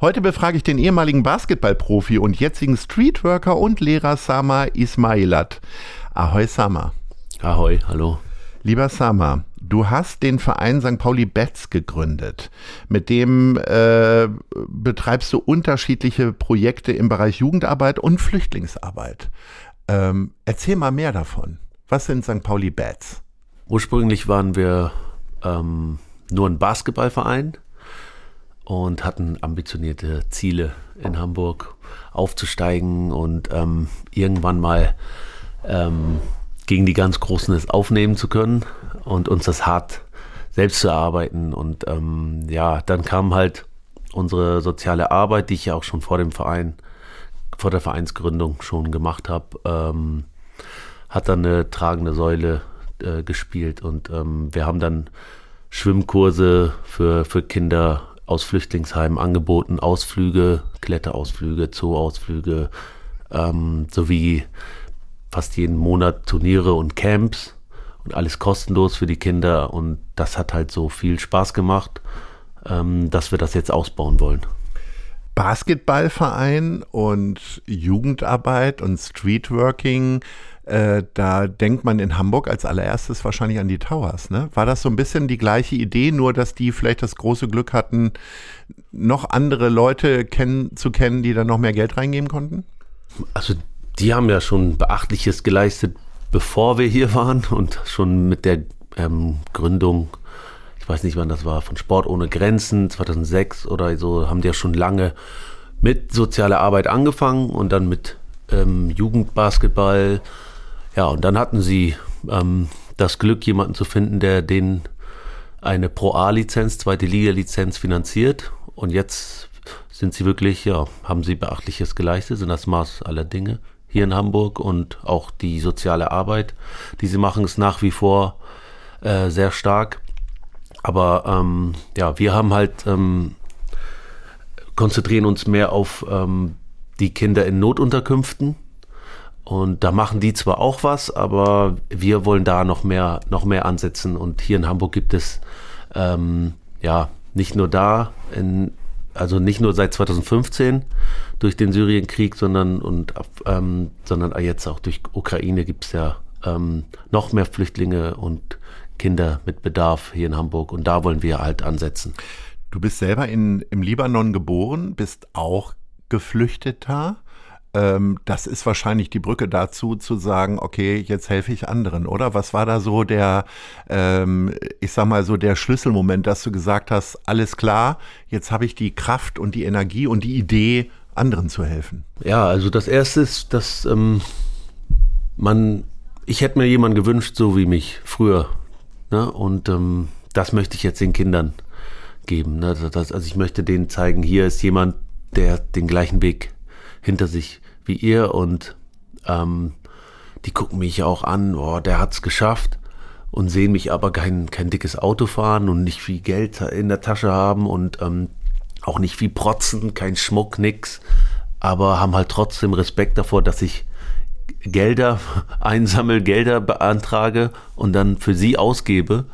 Heute befrage ich den ehemaligen Basketballprofi und jetzigen Streetworker und Lehrer Sama Ismailat. Ahoi Sama. Ahoi, hallo. Lieber Sama, du hast den Verein St. Pauli Betz gegründet. Mit dem äh, betreibst du unterschiedliche Projekte im Bereich Jugendarbeit und Flüchtlingsarbeit. Ähm, erzähl mal mehr davon. Was sind St. Pauli Bats? Ursprünglich waren wir ähm, nur ein Basketballverein und hatten ambitionierte Ziele in Hamburg aufzusteigen und ähm, irgendwann mal ähm, gegen die ganz Großen es aufnehmen zu können und uns das hart selbst zu erarbeiten. Und ähm, ja, dann kam halt unsere soziale Arbeit, die ich ja auch schon vor dem Verein, vor der Vereinsgründung schon gemacht habe, ähm, hat dann eine tragende Säule äh, gespielt. Und ähm, wir haben dann Schwimmkurse für, für Kinder aus Flüchtlingsheimen angeboten, Ausflüge, Kletterausflüge, Zooausflüge, ähm, sowie fast jeden Monat Turniere und Camps und alles kostenlos für die Kinder. Und das hat halt so viel Spaß gemacht, ähm, dass wir das jetzt ausbauen wollen. Basketballverein und Jugendarbeit und Streetworking äh, da denkt man in Hamburg als allererstes wahrscheinlich an die Towers. Ne? War das so ein bisschen die gleiche Idee, nur dass die vielleicht das große Glück hatten, noch andere Leute kennen, zu kennen, die da noch mehr Geld reingeben konnten? Also die haben ja schon Beachtliches geleistet, bevor wir hier waren und schon mit der ähm, Gründung, ich weiß nicht wann das war, von Sport ohne Grenzen 2006 oder so, haben die ja schon lange mit sozialer Arbeit angefangen und dann mit ähm, Jugendbasketball ja, und dann hatten sie ähm, das Glück, jemanden zu finden, der den eine Pro A-Lizenz, zweite Liga-Lizenz finanziert. Und jetzt sind sie wirklich, ja, haben sie Beachtliches geleistet, sind das Maß aller Dinge hier in Hamburg und auch die soziale Arbeit, die sie machen, ist nach wie vor äh, sehr stark. Aber ähm, ja, wir haben halt ähm, konzentrieren uns mehr auf ähm, die Kinder in Notunterkünften und da machen die zwar auch was, aber wir wollen da noch mehr, noch mehr ansetzen. Und hier in Hamburg gibt es ähm, ja nicht nur da, in, also nicht nur seit 2015 durch den Syrienkrieg, sondern und ähm, sondern jetzt auch durch Ukraine gibt es ja ähm, noch mehr Flüchtlinge und Kinder mit Bedarf hier in Hamburg. Und da wollen wir halt ansetzen. Du bist selber in, im Libanon geboren, bist auch Geflüchteter ähm, das ist wahrscheinlich die Brücke dazu, zu sagen, okay, jetzt helfe ich anderen, oder? Was war da so der, ähm, ich sag mal so der Schlüsselmoment, dass du gesagt hast, alles klar, jetzt habe ich die Kraft und die Energie und die Idee, anderen zu helfen? Ja, also das erste ist, dass ähm, man, ich hätte mir jemanden gewünscht, so wie mich früher. Ne? Und ähm, das möchte ich jetzt den Kindern geben. Ne? Das, also ich möchte denen zeigen, hier ist jemand, der den gleichen Weg hinter sich wie ihr und ähm, die gucken mich auch an, oh, der hat's geschafft und sehen mich aber kein, kein dickes Auto fahren und nicht viel Geld in der Tasche haben und ähm, auch nicht viel protzen, kein Schmuck, nix, aber haben halt trotzdem Respekt davor, dass ich Gelder einsammel, Gelder beantrage und dann für sie ausgebe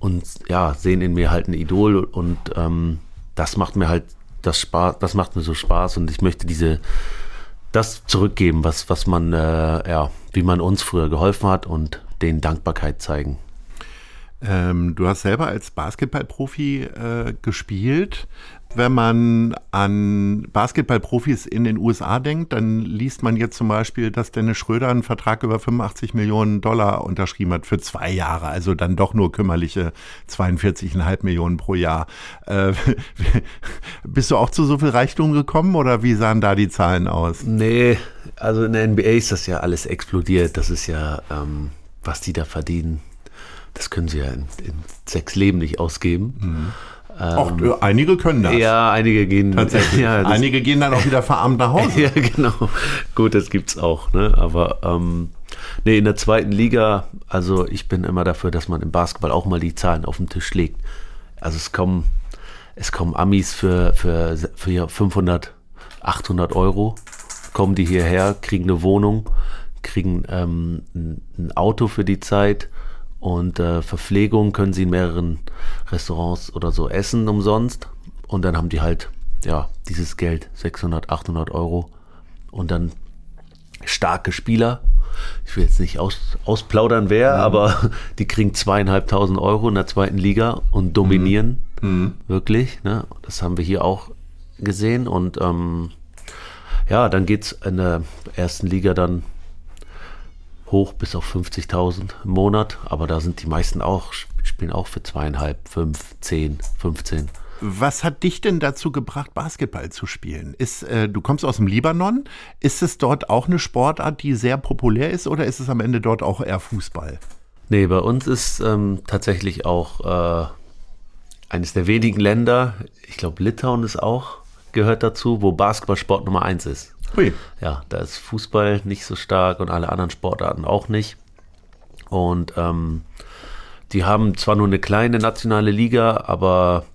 und ja, sehen in mir halt ein Idol und ähm, das macht mir halt das Spaß, das macht mir so Spaß und ich möchte diese das zurückgeben, was, was man, äh, ja, wie man uns früher geholfen hat und denen Dankbarkeit zeigen. Ähm, du hast selber als Basketballprofi äh, gespielt. Wenn man an Basketballprofis in den USA denkt, dann liest man jetzt zum Beispiel, dass Dennis Schröder einen Vertrag über 85 Millionen Dollar unterschrieben hat für zwei Jahre, also dann doch nur kümmerliche 42,5 Millionen pro Jahr. Äh, bist du auch zu so viel Reichtum gekommen oder wie sahen da die Zahlen aus? Nee, also in der NBA ist das ja alles explodiert. Das ist ja, ähm, was die da verdienen das können sie ja in, in sechs Leben nicht ausgeben. Mhm. Auch äh, einige können das. Ja, einige gehen. Tatsächlich. Ja, einige gehen dann auch wieder verarmt nach Hause. Ja, genau. Gut, das gibt's auch, ne? Aber ähm, nee, in der zweiten Liga, also ich bin immer dafür, dass man im Basketball auch mal die Zahlen auf den Tisch legt. Also es kommen, es kommen Amis für, für, für 500, 800 Euro, kommen die hierher, kriegen eine Wohnung, kriegen ähm, ein, Auto für die Zeit und äh, Verpflegung können sie in mehreren Restaurants oder so essen umsonst. Und dann haben die halt, ja, dieses Geld, 600, 800 Euro. Und dann starke Spieler. Ich will jetzt nicht aus, ausplaudern, wer, aber die kriegen zweieinhalbtausend Euro in der zweiten Liga und dominieren. Wirklich. Ne? Das haben wir hier auch gesehen. Und ähm, ja, dann geht es in der ersten Liga dann hoch bis auf 50.000 im Monat. Aber da sind die meisten auch, spielen auch für zweieinhalb, fünf, zehn, 15. Was hat dich denn dazu gebracht, Basketball zu spielen? Ist, äh, du kommst aus dem Libanon. Ist es dort auch eine Sportart, die sehr populär ist oder ist es am Ende dort auch eher Fußball? Nee, bei uns ist ähm, tatsächlich auch äh, eines der wenigen Länder, ich glaube Litauen ist auch, gehört dazu, wo Basketballsport Nummer eins ist. Hui. Ja, da ist Fußball nicht so stark und alle anderen Sportarten auch nicht. Und ähm, die haben zwar nur eine kleine nationale Liga, aber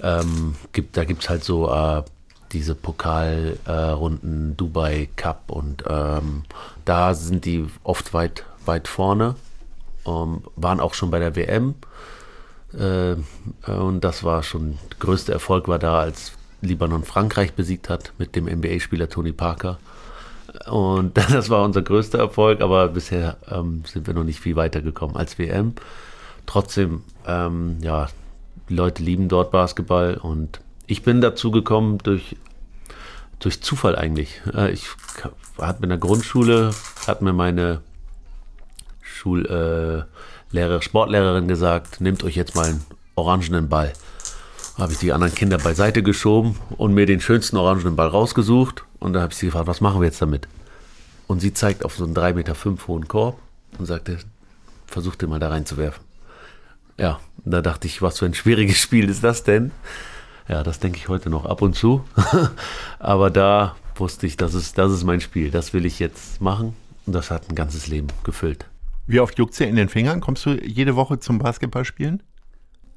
ähm, gibt, da gibt es halt so äh, diese Pokalrunden, äh, Dubai Cup und ähm, da sind die oft weit, weit vorne. Ähm, waren auch schon bei der WM. Äh, und das war schon, der größte Erfolg war da, als Libanon Frankreich besiegt hat mit dem NBA-Spieler Tony Parker. Und das war unser größter Erfolg, aber bisher ähm, sind wir noch nicht viel weiter gekommen als WM. Trotzdem, ähm, ja, die Leute lieben dort Basketball und ich bin dazu gekommen durch, durch Zufall eigentlich. Äh, Ich hatte mit der Grundschule, hat mir meine Schullehrer, Sportlehrerin gesagt, nehmt euch jetzt mal einen orangenen Ball. Habe ich die anderen Kinder beiseite geschoben und mir den schönsten orangenen Ball rausgesucht. Und da habe ich sie gefragt, was machen wir jetzt damit? Und sie zeigt auf so einen 3,5 Meter hohen Korb und sagte, versuch den mal da reinzuwerfen. Ja, da dachte ich, was für ein schwieriges Spiel ist das denn? Ja, das denke ich heute noch ab und zu. Aber da wusste ich, das ist, das ist mein Spiel. Das will ich jetzt machen. Und das hat ein ganzes Leben gefüllt. Wie oft juckt's dir in den Fingern? Kommst du jede Woche zum Basketballspielen?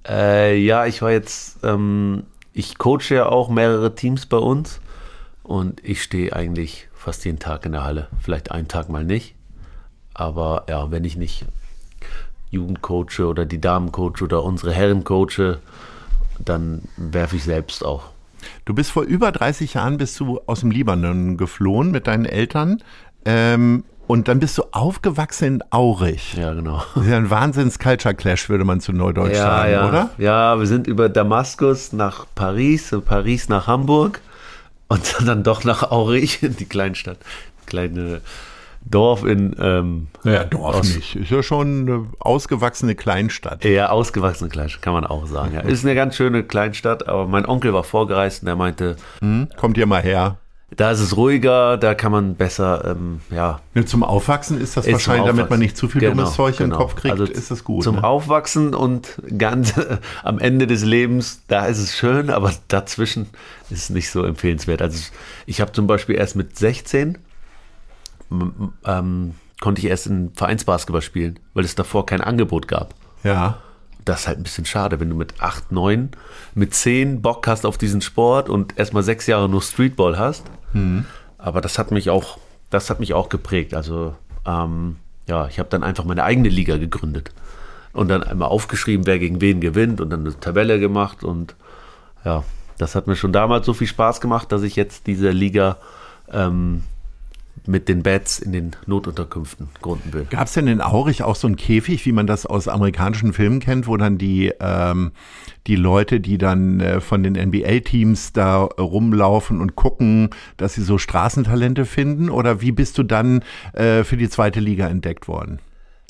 Äh, ja, ich war jetzt, ähm, ich coache ja auch mehrere Teams bei uns und ich stehe eigentlich fast jeden Tag in der Halle. Vielleicht einen Tag mal nicht. Aber ja, wenn ich nicht Jugend coache oder die Damen coache oder unsere Herren coache, dann werfe ich selbst auch. Du bist vor über 30 Jahren bist du aus dem Libanon geflohen mit deinen Eltern. Ähm, und dann bist du aufgewachsen in Aurich. Ja, genau. Das ist ja ein Wahnsinns-Culture-Clash, würde man zu Neudeutsch sagen, ja. oder? Ja, wir sind über Damaskus nach Paris, Paris nach Hamburg und dann doch nach Aurich, die Kleinstadt, kleine Dorf in ähm, Naja, Dorf Aus- nicht. Ist ja schon eine ausgewachsene Kleinstadt. eher ausgewachsene Kleinstadt, kann man auch sagen. Ja. Ist eine ganz schöne Kleinstadt, aber mein Onkel war vorgereist und der meinte, Kommt ihr mal her. Da ist es ruhiger, da kann man besser, ähm, ja, Zum Aufwachsen ist das Ist wahrscheinlich, damit man nicht zu viel Genau, dummes Zeug genau. im Kopf kriegt, Also ist das gut. Zum ne? Aufwachsen und ganz am Ende des Lebens, da ist es schön, aber dazwischen ist es nicht so empfehlenswert. Also ich habe zum Beispiel erst mit 16 m- ähm, konnte ich erst in Vereinsbasketball spielen, weil es davor kein Angebot gab. Ja. Das ist halt ein bisschen schade, wenn du mit 8, 9, mit 10 Bock hast auf diesen Sport und erstmal sechs Jahre nur Streetball hast. Aber das hat mich auch, das hat mich auch geprägt. Also ähm, ja, ich habe dann einfach meine eigene Liga gegründet und dann einmal aufgeschrieben, wer gegen wen gewinnt und dann eine Tabelle gemacht und ja, das hat mir schon damals so viel Spaß gemacht, dass ich jetzt diese Liga ähm, mit den Bats in den Notunterkünften gründen will. Gab es denn in Aurich auch so einen Käfig, wie man das aus amerikanischen Filmen kennt, wo dann die, ähm, die Leute, die dann äh, von den NBA-Teams da rumlaufen und gucken, dass sie so Straßentalente finden? Oder wie bist du dann äh, für die zweite Liga entdeckt worden?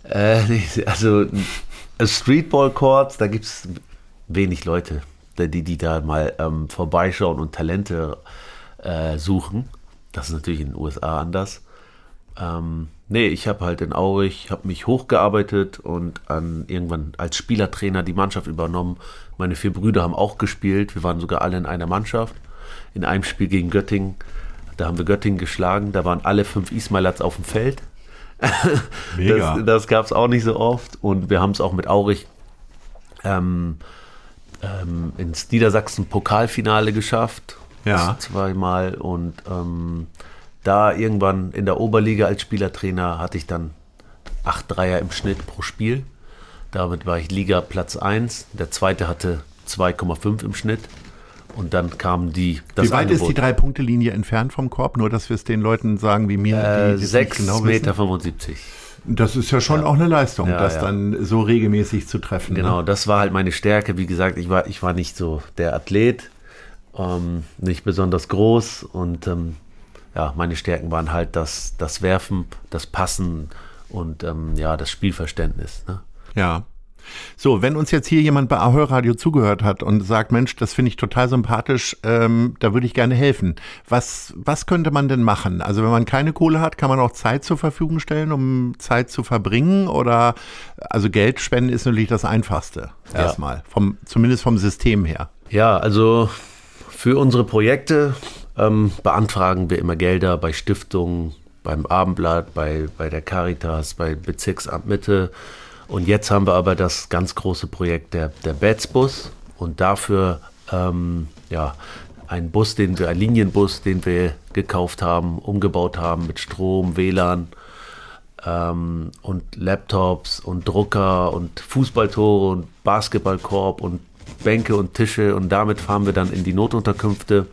Äh, also äh, Streetball-Courts, da gibt es wenig Leute, die, die da mal ähm, vorbeischauen und Talente äh, suchen. Das ist natürlich in den USA anders. Ähm, nee, ich habe halt in Aurich, habe mich hochgearbeitet und an, irgendwann als Spielertrainer die Mannschaft übernommen. Meine vier Brüder haben auch gespielt. Wir waren sogar alle in einer Mannschaft. In einem Spiel gegen Göttingen, da haben wir Göttingen geschlagen. Da waren alle fünf Ismailats auf dem Feld. Mega. Das, das gab es auch nicht so oft. Und wir haben es auch mit Aurich ähm, ähm, ins Niedersachsen-Pokalfinale geschafft. Ja. Zweimal. Und ähm, da irgendwann in der Oberliga als Spielertrainer hatte ich dann acht Dreier im Schnitt pro Spiel. Damit war ich Liga Platz 1. Der zweite hatte 2,5 im Schnitt. Und dann kamen die. wie weit ist die Drei-Punkte-Linie entfernt vom Korb? Nur, dass wir es den Leuten sagen wie mir, Äh, die das 6 nicht genau Meter wissen. 75. Das ist ja schon auch eine Leistung, Ja, das ja. dann so regelmäßig zu treffen. Genau, Ne? das war halt meine Stärke. Wie gesagt, ich war, ich war nicht so der Athlet, ähm, nicht besonders groß und ähm, ja, meine Stärken waren halt das, das Werfen, das Passen und ähm, ja, das Spielverständnis. Ne? Ja. So, wenn uns jetzt hier jemand bei Ahoi Radio zugehört hat und sagt, Mensch, das finde ich total sympathisch, ähm, da würde ich gerne helfen. Was, was könnte man denn machen? Also wenn man keine Kohle hat, kann man auch Zeit zur Verfügung stellen, um Zeit zu verbringen? Oder also Geld spenden ist natürlich das Einfachste Ja. erstmal, vom, zumindest vom System her. Ja, also für unsere Projekte ähm, beantragen wir immer Gelder bei Stiftungen, beim Abendblatt, bei, bei der Caritas, bei Bezirksamt Mitte. Und jetzt haben wir aber das ganz große Projekt der, der Betzbus und dafür ähm, ja, einen Bus, den wir, einen Linienbus, den wir gekauft haben, umgebaut haben mit Strom, WLAN ähm, und Laptops und Drucker und Fußballtore und Basketballkorb und Bänke und Tische und damit fahren wir dann in die Notunterkünfte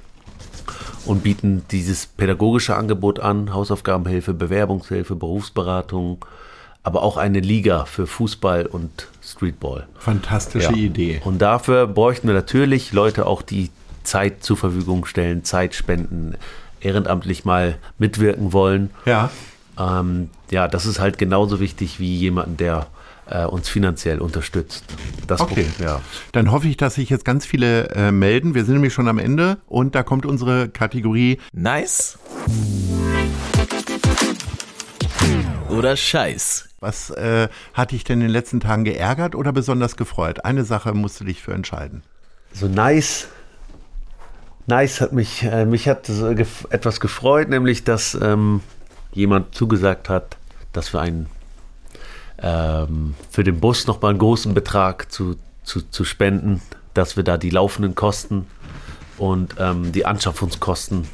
und bieten dieses pädagogische Angebot an, Hausaufgabenhilfe, Bewerbungshilfe, Berufsberatung, aber auch eine Liga für Fußball und Streetball. Fantastische Ja. Idee. Und dafür bräuchten wir natürlich Leute auch, die Zeit zur Verfügung stellen, Zeit spenden, ehrenamtlich mal mitwirken wollen. Ja. Ähm, ja, das ist halt genauso wichtig wie jemanden, der äh, uns finanziell unterstützt. Das Okay. Ja. Dann hoffe ich, dass sich jetzt ganz viele äh, melden. Wir sind nämlich schon am Ende und da kommt unsere Kategorie Nice oder Scheiß. Was äh, hat dich denn in den letzten Tagen geärgert oder besonders gefreut? Eine Sache musst du dich für entscheiden. So nice. Nice hat mich, äh, mich hat so gef etwas gefreut, nämlich dass ähm, jemand zugesagt hat, dass wir einen ähm, für den Bus nochmal einen großen Betrag zu, zu, zu spenden, dass wir da die laufenden Kosten und ähm, die Anschaffungskosten,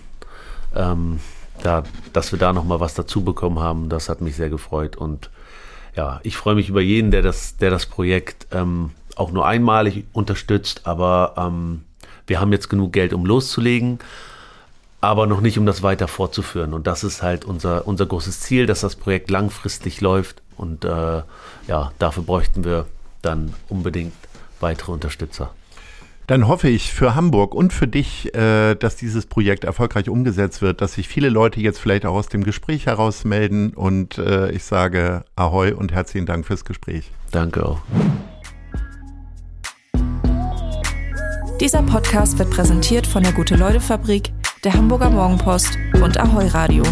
ähm, da, dass wir da nochmal was dazu bekommen haben, das hat mich sehr gefreut und ja, ich freue mich über jeden, der das, der das Projekt ähm, auch nur einmalig unterstützt, aber ähm, wir haben jetzt genug Geld, um loszulegen, aber noch nicht, um das weiter fortzuführen. Und das ist halt unser, unser großes Ziel, dass das Projekt langfristig läuft und äh, ja, dafür bräuchten wir dann unbedingt weitere Unterstützer. Dann hoffe ich für Hamburg und für dich, äh, dass dieses Projekt erfolgreich umgesetzt wird, dass sich viele Leute jetzt vielleicht auch aus dem Gespräch heraus melden und äh, ich sage Ahoi und herzlichen Dank fürs Gespräch. Danke auch. Dieser Podcast wird präsentiert von der Gute-Leute-Fabrik, der Hamburger Morgenpost und Ahoi Radio.